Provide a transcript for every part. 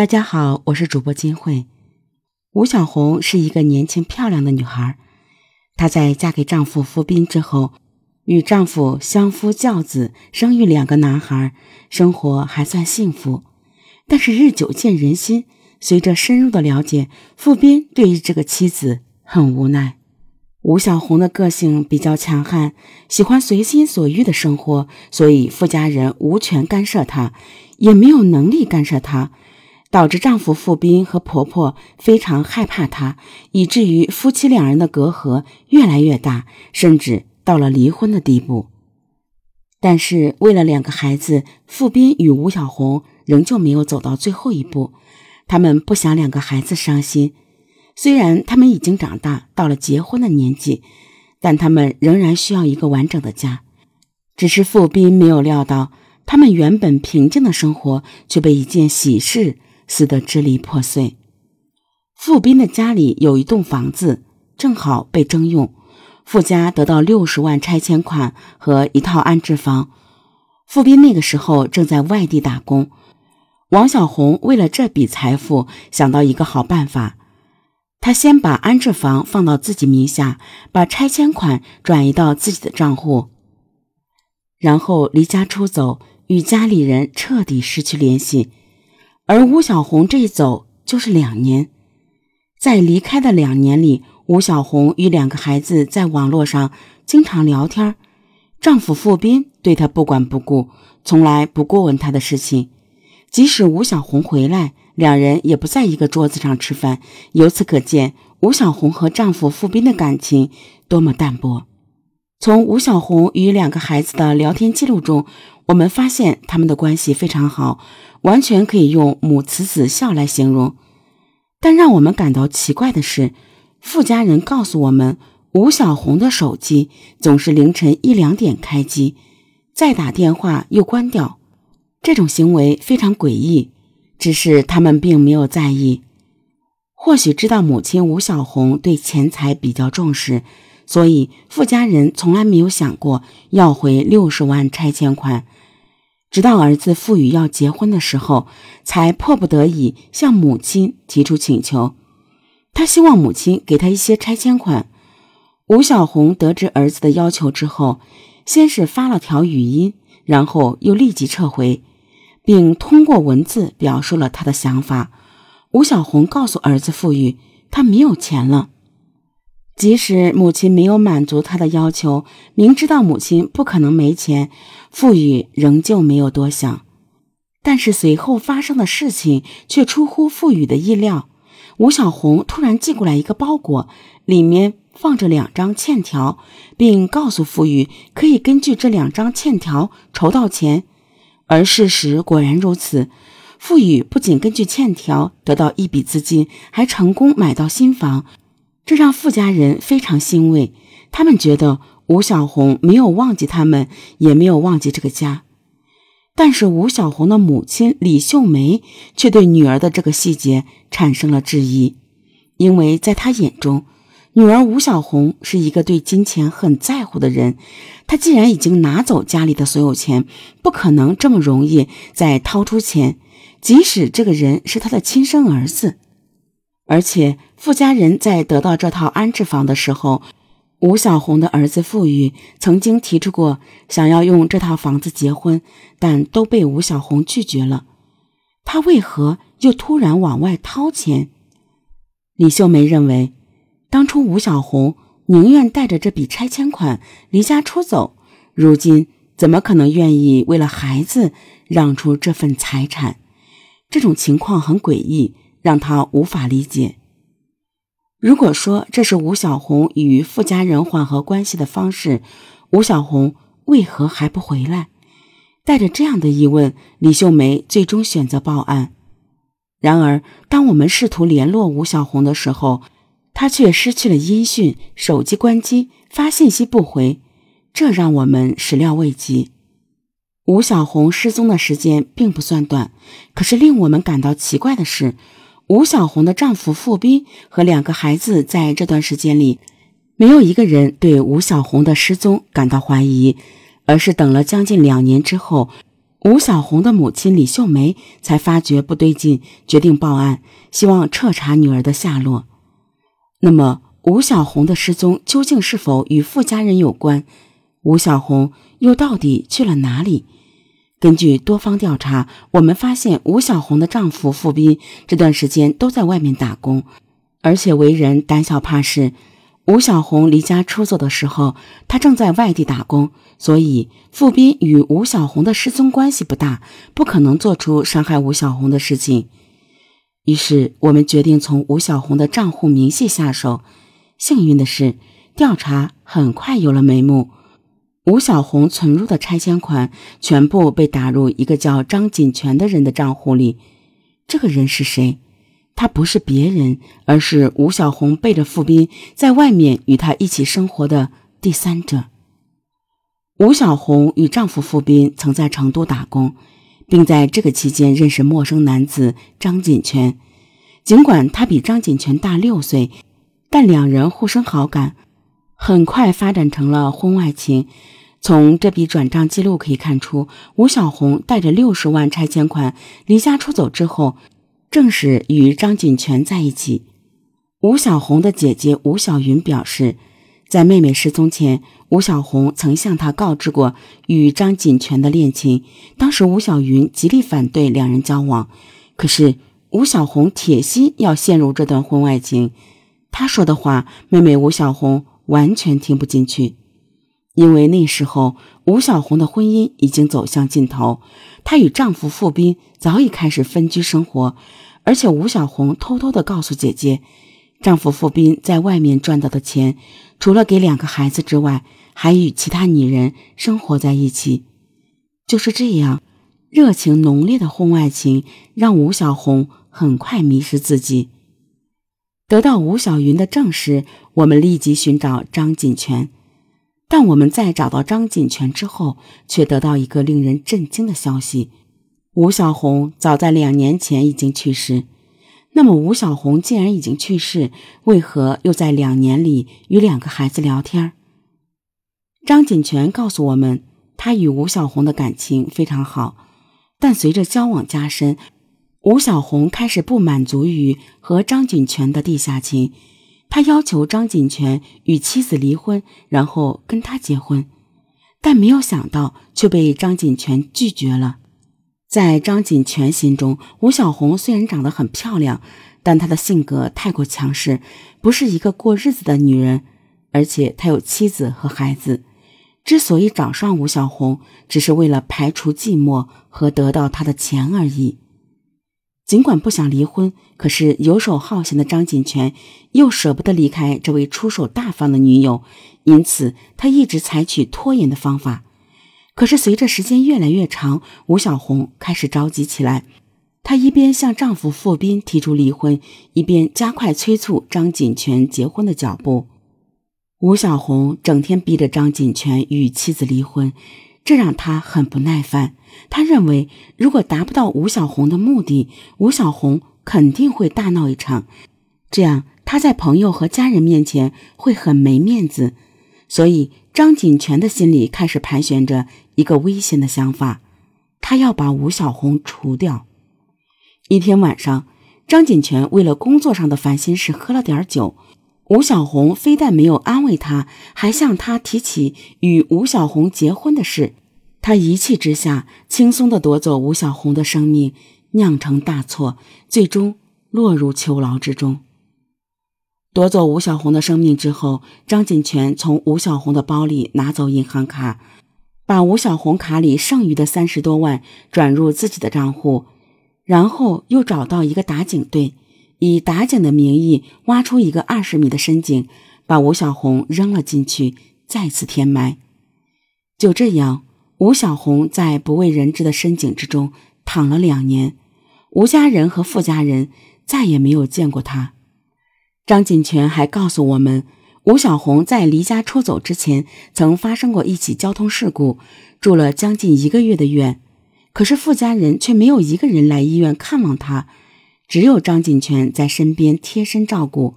大家好，我是主播金慧。吴小红是一个年轻漂亮的女孩，她在嫁给丈夫付斌之后，与丈夫相夫教子，生育两个男孩，生活还算幸福。但是日久见人心，随着深入的了解，傅斌对于这个妻子很无奈。吴小红的个性比较强悍，喜欢随心所欲的生活，所以傅家人无权干涉她，也没有能力干涉她，导致丈夫傅斌和婆婆非常害怕她，以至于夫妻两人的隔阂越来越大，甚至到了离婚的地步。但是为了两个孩子，傅斌与吴小红仍旧没有走到最后一步，他们不想两个孩子伤心。虽然他们已经长大，到了结婚的年纪，但他们仍然需要一个完整的家。只是傅斌没有料到，他们原本平静的生活却被一件喜事撕得支离破碎。傅斌的家里有一栋房子，正好被征用，傅家得到六十万拆迁款和一套安置房。傅斌那个时候正在外地打工，王小红为了这笔财富，想到一个好办法。他先把安置房放到自己名下，把拆迁款转移到自己的账户，然后离家出走，与家里人彻底失去联系。而吴小红这一走就是两年，在离开的两年里，吴小红与两个孩子在网络上经常聊天，丈夫傅斌对她不管不顾，从来不过问她的事情，即使吴小红回来。两人也不在一个桌子上吃饭，由此可见吴小红和丈夫傅斌的感情多么淡薄。从吴小红与两个孩子的聊天记录中，我们发现他们的关系非常好，完全可以用母慈子孝来形容。但让我们感到奇怪的是，傅家人告诉我们，吴小红的手机总是凌晨一两点开机，再打电话又关掉，这种行为非常诡异。只是他们并没有在意，或许知道母亲吴小红对钱财比较重视，所以富家人从来没有想过要回六十万拆迁款。直到儿子傅宇要结婚的时候，才迫不得已向母亲提出请求。他希望母亲给他一些拆迁款。吴小红得知儿子的要求之后，先是发了条语音，然后又立即撤回。并通过文字表述了他的想法。吴小红告诉儿子傅宇，他没有钱了。即使母亲没有满足他的要求，明知道母亲不可能没钱，傅宇仍旧没有多想。但是随后发生的事情却出乎傅宇的意料。吴小红突然寄过来一个包裹，里面放着两张欠条，并告诉傅宇可以根据这两张欠条筹到钱。而事实果然如此，傅宇不仅根据欠条得到一笔资金，还成功买到新房，这让傅家人非常欣慰。他们觉得吴小红没有忘记他们，也没有忘记这个家。但是吴小红的母亲李秀梅却对女儿的这个细节产生了质疑，因为在她眼中。女儿吴小红是一个对金钱很在乎的人，她既然已经拿走家里的所有钱，不可能这么容易再掏出钱，即使这个人是她的亲生儿子。而且傅家人在得到这套安置房的时候，吴小红的儿子傅宇曾经提出过想要用这套房子结婚，但都被吴小红拒绝了。他为何又突然往外掏钱？李秀梅认为。当初吴小红宁愿带着这笔拆迁款离家出走，如今怎么可能愿意为了孩子让出这份财产？这种情况很诡异，让他无法理解。如果说这是吴小红与傅家人缓和关系的方式，吴小红为何还不回来？带着这样的疑问，李秀梅最终选择报案。然而，当我们试图联络吴小红的时候，她却失去了音讯，手机关机，发信息不回，这让我们始料未及。吴小红失踪的时间并不算短，可是令我们感到奇怪的是，吴小红的丈夫傅斌和两个孩子在这段时间里，没有一个人对吴小红的失踪感到怀疑，而是等了将近两年之后，吴小红的母亲李秀梅才发觉不对劲，决定报案，希望彻查女儿的下落。那么，吴小红的失踪究竟是否与傅家人有关？吴小红又到底去了哪里？根据多方调查，我们发现吴小红的丈夫付斌这段时间都在外面打工，而且为人胆小怕事。吴小红离家出走的时候，他正在外地打工，所以付斌与吴小红的失踪关系不大，不可能做出伤害吴小红的事情。于是，我们决定从吴小红的账户明细下手。幸运的是，调查很快有了眉目。吴小红存入的拆迁款全部被打入一个叫张锦泉的人的账户里。这个人是谁？他不是别人，而是吴小红背着傅斌在外面与他一起生活的第三者。吴小红与丈夫傅斌曾在成都打工，并在这个期间认识陌生男子张锦泉。尽管他比张锦泉大六岁，但两人互生好感，很快发展成了婚外情。从这笔转账记录可以看出，吴小红带着六十万拆迁款离家出走之后。正是与张锦泉在一起。吴小红的姐姐吴小云表示，在妹妹失踪前，吴小红曾向她告知过与张锦泉的恋情。当时吴小云极力反对两人交往，可是吴小红铁心要陷入这段婚外情。她说的话，妹妹吴小红完全听不进去。因为那时候吴小红的婚姻已经走向尽头，她与丈夫傅斌早已开始分居生活，而且吴小红偷偷的告诉姐姐，丈夫傅斌在外面赚到的钱，除了给两个孩子之外，还与其他女人生活在一起。就是这样，热情浓烈的婚外情让吴小红很快迷失自己。得到吴小云的证实，我们立即寻找张锦泉。但我们在找到张锦泉之后，却得到一个令人震惊的消息：吴小红早在两年前已经去世。那么，吴小红既然已经去世，为何又在两年里与两个孩子聊天？张锦泉告诉我们，他与吴小红的感情非常好，但随着交往加深，吴小红开始不满足于和张锦泉的地下情。他要求张锦泉与妻子离婚，然后跟他结婚，但没有想到却被张锦泉拒绝了。在张锦泉心中，吴小红虽然长得很漂亮，但她的性格太过强势，不是一个过日子的女人。而且她有妻子和孩子，之所以找上吴小红，只是为了排除寂寞和得到她的钱而已。尽管不想离婚，可是游手好闲的张锦泉又舍不得离开这位出手大方的女友，因此他一直采取拖延的方法。可是随着时间越来越长，吴小红开始着急起来。她一边向丈夫傅斌提出离婚，一边加快催促张锦泉结婚的脚步。吴小红整天逼着张锦泉与妻子离婚。这让他很不耐烦。他认为，如果达不到吴小红的目的，吴小红肯定会大闹一场，这样他在朋友和家人面前会很没面子。所以，张锦泉的心里开始盘旋着一个危险的想法：他要把吴小红除掉。一天晚上，张锦泉为了工作上的烦心事喝了点酒。吴小红非但没有安慰他，还向他提起与吴小红结婚的事。他一气之下，轻松地夺走吴小红的生命，酿成大错，最终落入囚牢之中。夺走吴小红的生命之后，张锦泉从吴小红的包里拿走银行卡，把吴小红卡里剩余的三十多万转入自己的账户，然后又找到一个打井队。以打井的名义挖出一个二十米的深井，把吴小红扔了进去，再次填埋。就这样，吴小红在不为人知的深井之中躺了两年，吴家人和傅家人再也没有见过他。张锦泉还告诉我们，吴小红在离家出走之前曾发生过一起交通事故，住了将近一个月的院，可是傅家人却没有一个人来医院看望他。只有张锦泉在身边贴身照顾，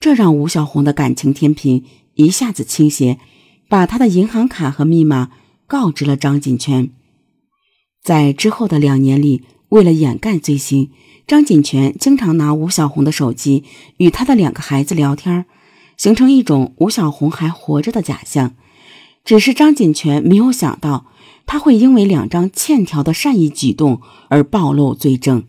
这让吴小红的感情天平一下子倾斜，把他的银行卡和密码告知了张锦泉。在之后的两年里，为了掩盖罪行，张锦泉经常拿吴小红的手机与他的两个孩子聊天，形成一种吴小红还活着的假象。只是张锦泉没有想到，他会因为两张欠条的善意举动而暴露罪证。